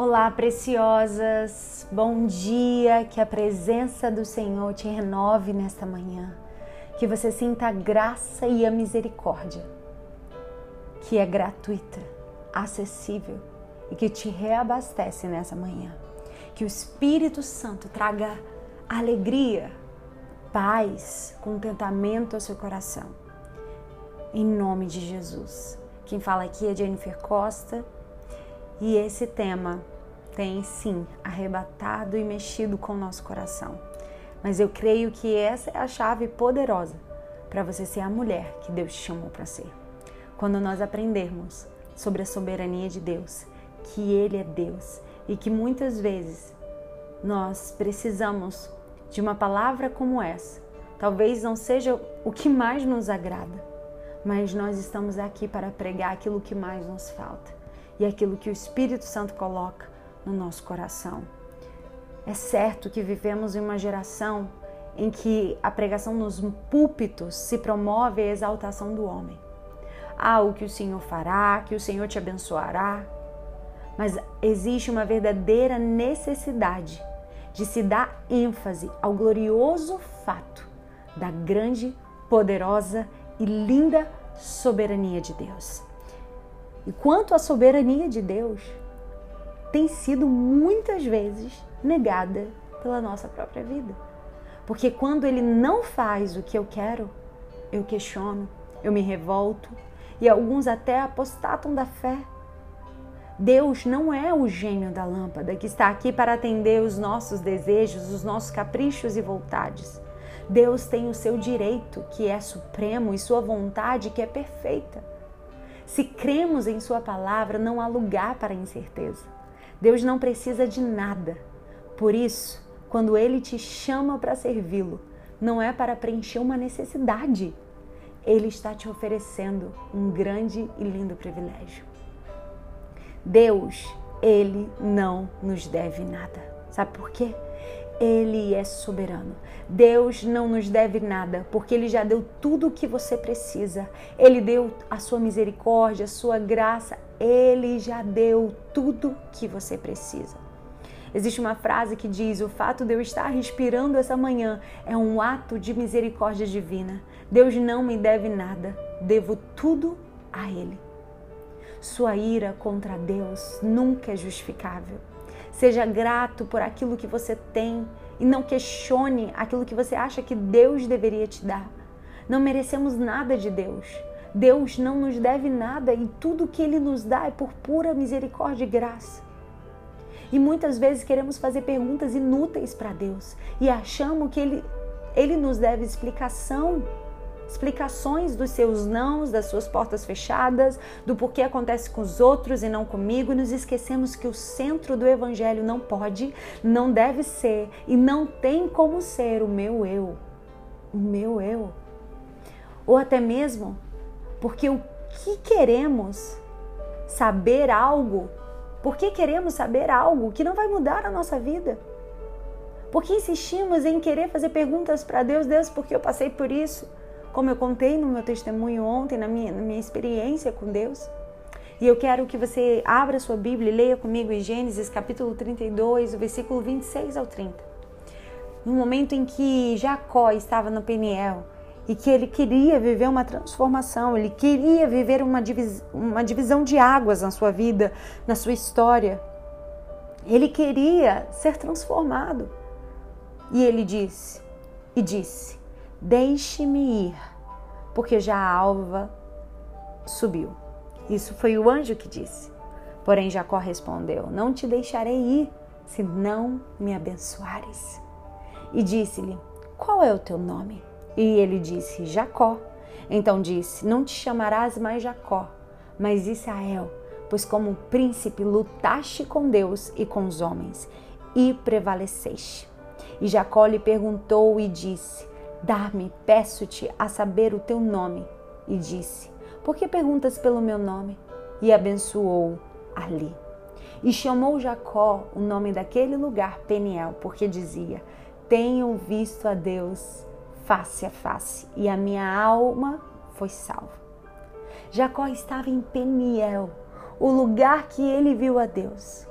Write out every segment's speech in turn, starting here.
Olá, preciosas, bom dia, que a presença do Senhor te renove nesta manhã, que você sinta a graça e a misericórdia, que é gratuita, acessível e que te reabastece nessa manhã. Que o Espírito Santo traga alegria, paz, contentamento ao seu coração. Em nome de Jesus. Quem fala aqui é Jennifer Costa e esse tema tem sim arrebatado e mexido com o nosso coração. Mas eu creio que essa é a chave poderosa para você ser a mulher que Deus te chamou para ser. Quando nós aprendermos sobre a soberania de Deus, que Ele é Deus e que muitas vezes nós precisamos de uma palavra como essa. Talvez não seja o que mais nos agrada, mas nós estamos aqui para pregar aquilo que mais nos falta e aquilo que o Espírito Santo coloca no nosso coração. É certo que vivemos em uma geração em que a pregação nos púlpitos se promove a exaltação do homem. Ah, o que o Senhor fará, que o Senhor te abençoará. Mas existe uma verdadeira necessidade de se dar ênfase ao glorioso fato da grande, poderosa e linda soberania de Deus. E quanto à soberania de Deus, tem sido muitas vezes negada pela nossa própria vida. Porque quando ele não faz o que eu quero, eu questiono, eu me revolto e alguns até apostatam da fé. Deus não é o gênio da lâmpada que está aqui para atender os nossos desejos, os nossos caprichos e vontades. Deus tem o seu direito, que é supremo, e sua vontade, que é perfeita. Se cremos em Sua palavra, não há lugar para incerteza. Deus não precisa de nada. Por isso, quando Ele te chama para servi-lo, não é para preencher uma necessidade. Ele está te oferecendo um grande e lindo privilégio. Deus, Ele não nos deve nada. Sabe por quê? Ele é soberano. Deus não nos deve nada, porque Ele já deu tudo o que você precisa. Ele deu a sua misericórdia, a sua graça. Ele já deu tudo que você precisa. Existe uma frase que diz: O fato de eu estar respirando essa manhã é um ato de misericórdia divina. Deus não me deve nada, devo tudo a Ele. Sua ira contra Deus nunca é justificável. Seja grato por aquilo que você tem e não questione aquilo que você acha que Deus deveria te dar. Não merecemos nada de Deus. Deus não nos deve nada e tudo que Ele nos dá é por pura misericórdia e graça. E muitas vezes queremos fazer perguntas inúteis para Deus e achamos que Ele, Ele nos deve explicação explicações dos seus nãos, das suas portas fechadas, do porquê acontece com os outros e não comigo, e nos esquecemos que o centro do evangelho não pode, não deve ser e não tem como ser o meu eu. O meu eu. Ou até mesmo porque o que queremos saber algo, porque queremos saber algo que não vai mudar a nossa vida? Porque insistimos em querer fazer perguntas para Deus, Deus, porque eu passei por isso? Como eu contei no meu testemunho ontem, na minha, na minha experiência com Deus. E eu quero que você abra sua Bíblia e leia comigo em Gênesis capítulo 32, o versículo 26 ao 30. No momento em que Jacó estava no Peniel e que ele queria viver uma transformação, ele queria viver uma, divis uma divisão de águas na sua vida, na sua história. Ele queria ser transformado. E ele disse, e disse: Deixe-me ir, porque já a alva subiu. Isso foi o anjo que disse. Porém, Jacó respondeu: Não te deixarei ir, se não me abençoares. E disse-lhe: Qual é o teu nome? E ele disse: Jacó. Então disse: Não te chamarás mais Jacó, mas Israel, pois como príncipe lutaste com Deus e com os homens, e prevaleceste. E Jacó lhe perguntou e disse: Dá-me, peço-te, a saber o teu nome. E disse: Por que perguntas pelo meu nome? E abençoou ali. E chamou Jacó o nome daquele lugar Peniel, porque dizia: Tenho visto a Deus face a face, e a minha alma foi salva. Jacó estava em Peniel, o lugar que ele viu a Deus.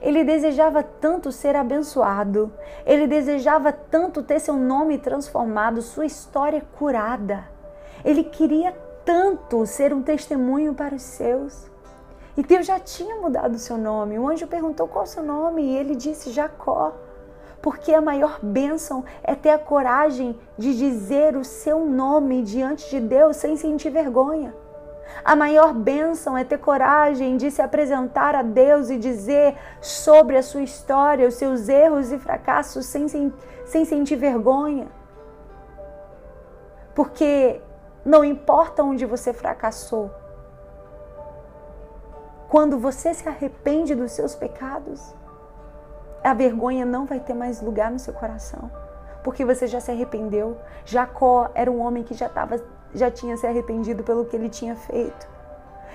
Ele desejava tanto ser abençoado, ele desejava tanto ter seu nome transformado, sua história curada. Ele queria tanto ser um testemunho para os seus. E Deus já tinha mudado o seu nome. O anjo perguntou qual o seu nome e ele disse Jacó. Porque a maior bênção é ter a coragem de dizer o seu nome diante de Deus sem sentir vergonha. A maior bênção é ter coragem de se apresentar a Deus e dizer sobre a sua história, os seus erros e fracassos sem, sem, sentir vergonha. Porque não importa onde você fracassou, quando você se arrepende dos seus pecados, a vergonha não vai ter mais lugar no seu coração, porque você já se arrependeu. Jacó era um homem que já estava já tinha se arrependido pelo que ele tinha feito.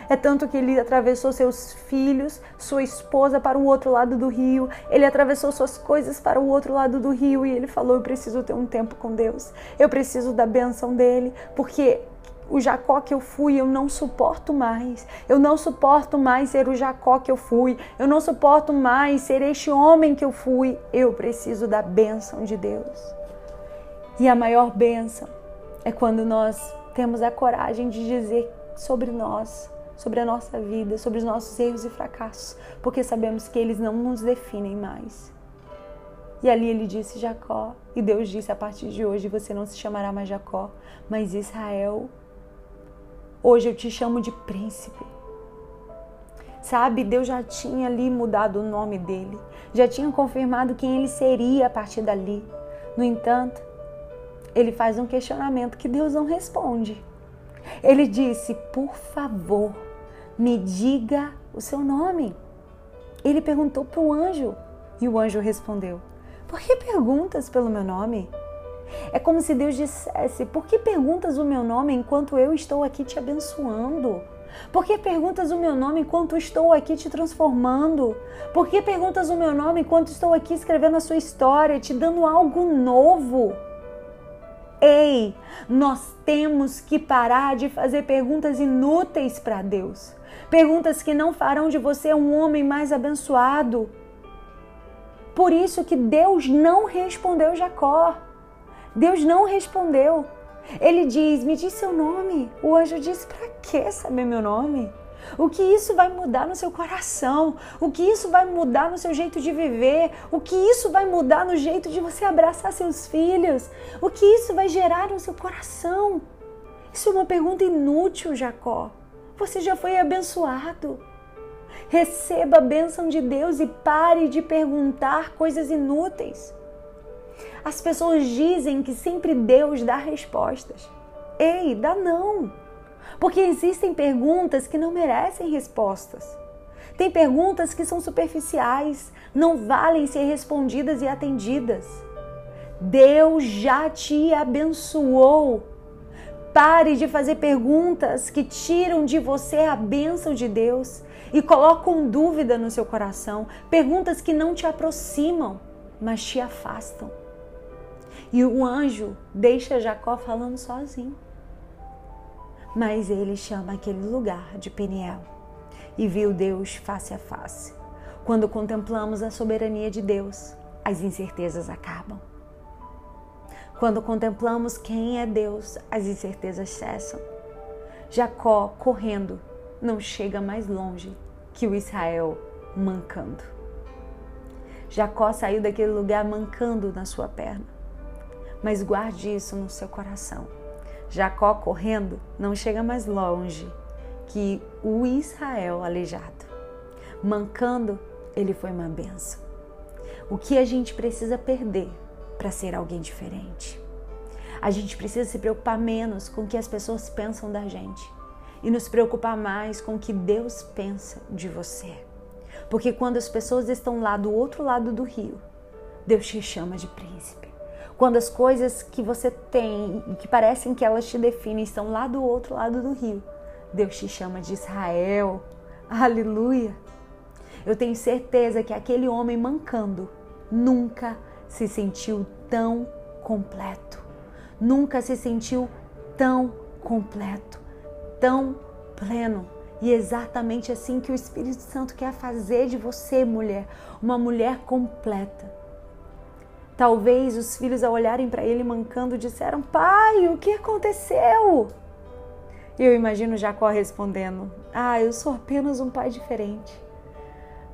É tanto que ele atravessou seus filhos, sua esposa para o outro lado do rio, ele atravessou suas coisas para o outro lado do rio e ele falou: Eu preciso ter um tempo com Deus, eu preciso da benção dele, porque o Jacó que eu fui, eu não suporto mais. Eu não suporto mais ser o Jacó que eu fui. Eu não suporto mais ser este homem que eu fui. Eu preciso da bênção de Deus. E a maior bênção é quando nós temos a coragem de dizer sobre nós, sobre a nossa vida, sobre os nossos erros e fracassos, porque sabemos que eles não nos definem mais. E ali ele disse Jacó, e Deus disse: a partir de hoje você não se chamará mais Jacó, mas Israel. Hoje eu te chamo de príncipe. Sabe, Deus já tinha ali mudado o nome dele, já tinha confirmado quem ele seria a partir dali. No entanto, ele faz um questionamento que Deus não responde. Ele disse: Por favor, me diga o seu nome. Ele perguntou para o anjo e o anjo respondeu: Por que perguntas pelo meu nome? É como se Deus dissesse: Por que perguntas o meu nome enquanto eu estou aqui te abençoando? Por que perguntas o meu nome enquanto estou aqui te transformando? Por que perguntas o meu nome enquanto estou aqui escrevendo a sua história, te dando algo novo? Ei, nós temos que parar de fazer perguntas inúteis para Deus. Perguntas que não farão de você um homem mais abençoado. Por isso que Deus não respondeu Jacó. Deus não respondeu. Ele diz: Me diz seu nome. O anjo disse: Para que saber meu nome? O que isso vai mudar no seu coração? O que isso vai mudar no seu jeito de viver? O que isso vai mudar no jeito de você abraçar seus filhos? O que isso vai gerar no seu coração? Isso é uma pergunta inútil, Jacó. Você já foi abençoado. Receba a bênção de Deus e pare de perguntar coisas inúteis. As pessoas dizem que sempre Deus dá respostas. Ei, dá não. Porque existem perguntas que não merecem respostas. Tem perguntas que são superficiais, não valem ser respondidas e atendidas. Deus já te abençoou. Pare de fazer perguntas que tiram de você a bênção de Deus e colocam dúvida no seu coração. Perguntas que não te aproximam, mas te afastam. E o anjo deixa Jacó falando sozinho mas ele chama aquele lugar de Peniel e viu Deus face a face. Quando contemplamos a soberania de Deus, as incertezas acabam. Quando contemplamos quem é Deus, as incertezas cessam. Jacó, correndo, não chega mais longe que o Israel mancando. Jacó saiu daquele lugar mancando na sua perna. Mas guarde isso no seu coração Jacó correndo não chega mais longe que o Israel aleijado. Mancando, ele foi uma benção. O que a gente precisa perder para ser alguém diferente? A gente precisa se preocupar menos com o que as pessoas pensam da gente e nos preocupar mais com o que Deus pensa de você. Porque quando as pessoas estão lá do outro lado do rio, Deus te chama de príncipe. Quando as coisas que você tem que parecem que elas te definem estão lá do outro lado do rio, Deus te chama de Israel. Aleluia! Eu tenho certeza que aquele homem mancando nunca se sentiu tão completo. Nunca se sentiu tão completo, tão pleno. E é exatamente assim que o Espírito Santo quer fazer de você, mulher, uma mulher completa. Talvez os filhos, ao olharem para ele mancando, disseram: Pai, o que aconteceu? E eu imagino Jacó respondendo: Ah, eu sou apenas um pai diferente.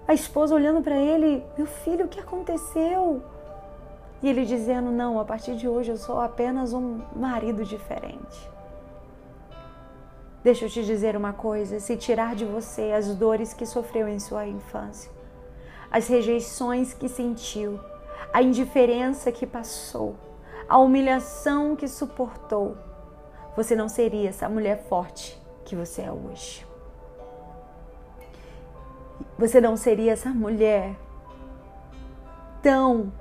A esposa olhando para ele: Meu filho, o que aconteceu? E ele dizendo: Não, a partir de hoje eu sou apenas um marido diferente. Deixa eu te dizer uma coisa: se tirar de você as dores que sofreu em sua infância, as rejeições que sentiu, a indiferença que passou, a humilhação que suportou, você não seria essa mulher forte que você é hoje. Você não seria essa mulher tão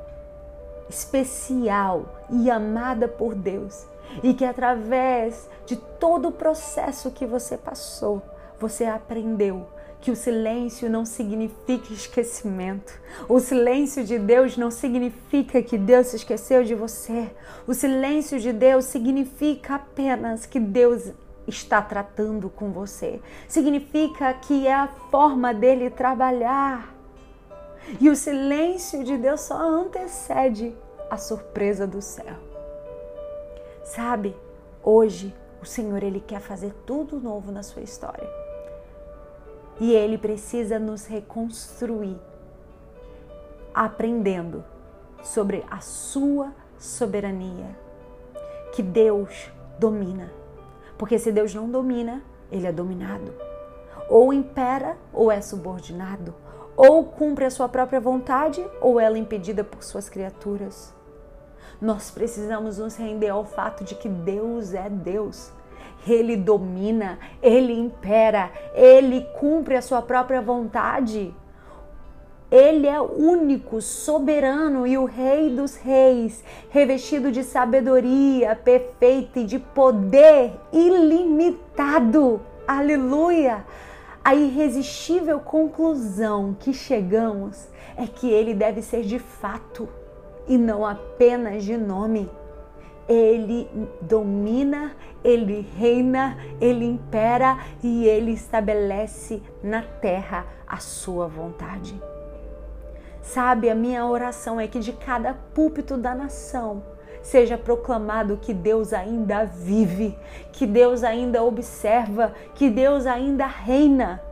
especial e amada por Deus e que através de todo o processo que você passou, você aprendeu que o silêncio não significa esquecimento. O silêncio de Deus não significa que Deus se esqueceu de você. O silêncio de Deus significa apenas que Deus está tratando com você. Significa que é a forma dele trabalhar. E o silêncio de Deus só antecede a surpresa do céu. Sabe, hoje o Senhor ele quer fazer tudo novo na sua história. E ele precisa nos reconstruir, aprendendo sobre a sua soberania, que Deus domina. Porque se Deus não domina, ele é dominado. Ou impera ou é subordinado. Ou cumpre a sua própria vontade ou ela é impedida por suas criaturas. Nós precisamos nos render ao fato de que Deus é Deus. Ele domina, ele impera, ele cumpre a sua própria vontade. Ele é único, soberano e o Rei dos Reis, revestido de sabedoria perfeita e de poder ilimitado. Aleluia! A irresistível conclusão que chegamos é que ele deve ser de fato e não apenas de nome. Ele domina, ele reina, ele impera e ele estabelece na terra a sua vontade. Sabe, a minha oração é que de cada púlpito da nação seja proclamado que Deus ainda vive, que Deus ainda observa, que Deus ainda reina.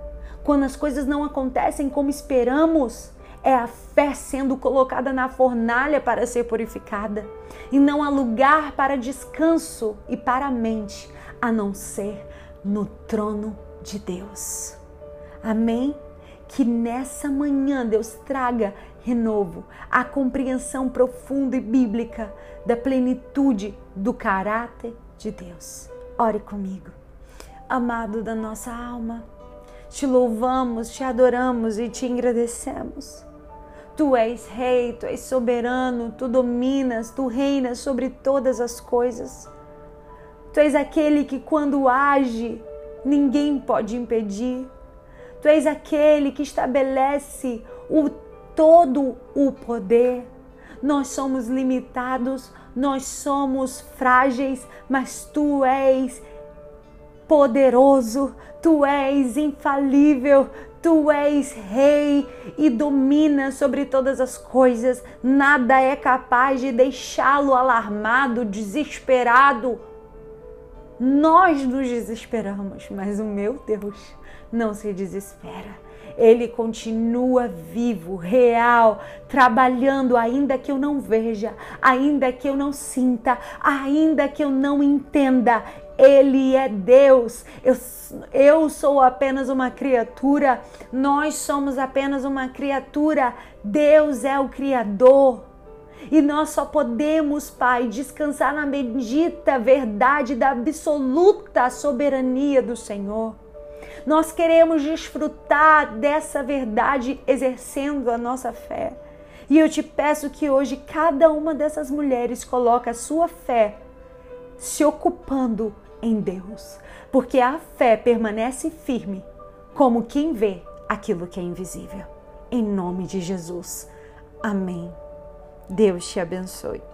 Quando as coisas não acontecem como esperamos, é a fé sendo colocada na fornalha para ser purificada, e não há lugar para descanso e para a mente, a não ser no trono de Deus. Amém? Que nessa manhã Deus traga renovo, a compreensão profunda e bíblica da plenitude do caráter de Deus. Ore comigo. Amado da nossa alma, te louvamos, te adoramos e te agradecemos. Tu és rei, tu és soberano, tu dominas, tu reinas sobre todas as coisas. Tu és aquele que, quando age, ninguém pode impedir. Tu és aquele que estabelece o todo o poder. Nós somos limitados, nós somos frágeis, mas tu és poderoso, tu és infalível, Tu és rei e domina sobre todas as coisas. Nada é capaz de deixá-lo alarmado, desesperado. Nós nos desesperamos, mas o meu Deus não se desespera. Ele continua vivo, real, trabalhando, ainda que eu não veja, ainda que eu não sinta, ainda que eu não entenda. Ele é Deus. Eu, eu sou apenas uma criatura. Nós somos apenas uma criatura. Deus é o Criador. E nós só podemos, Pai, descansar na bendita verdade da absoluta soberania do Senhor. Nós queremos desfrutar dessa verdade exercendo a nossa fé. E eu te peço que hoje cada uma dessas mulheres coloque a sua fé se ocupando em Deus, porque a fé permanece firme como quem vê aquilo que é invisível. Em nome de Jesus. Amém. Deus te abençoe.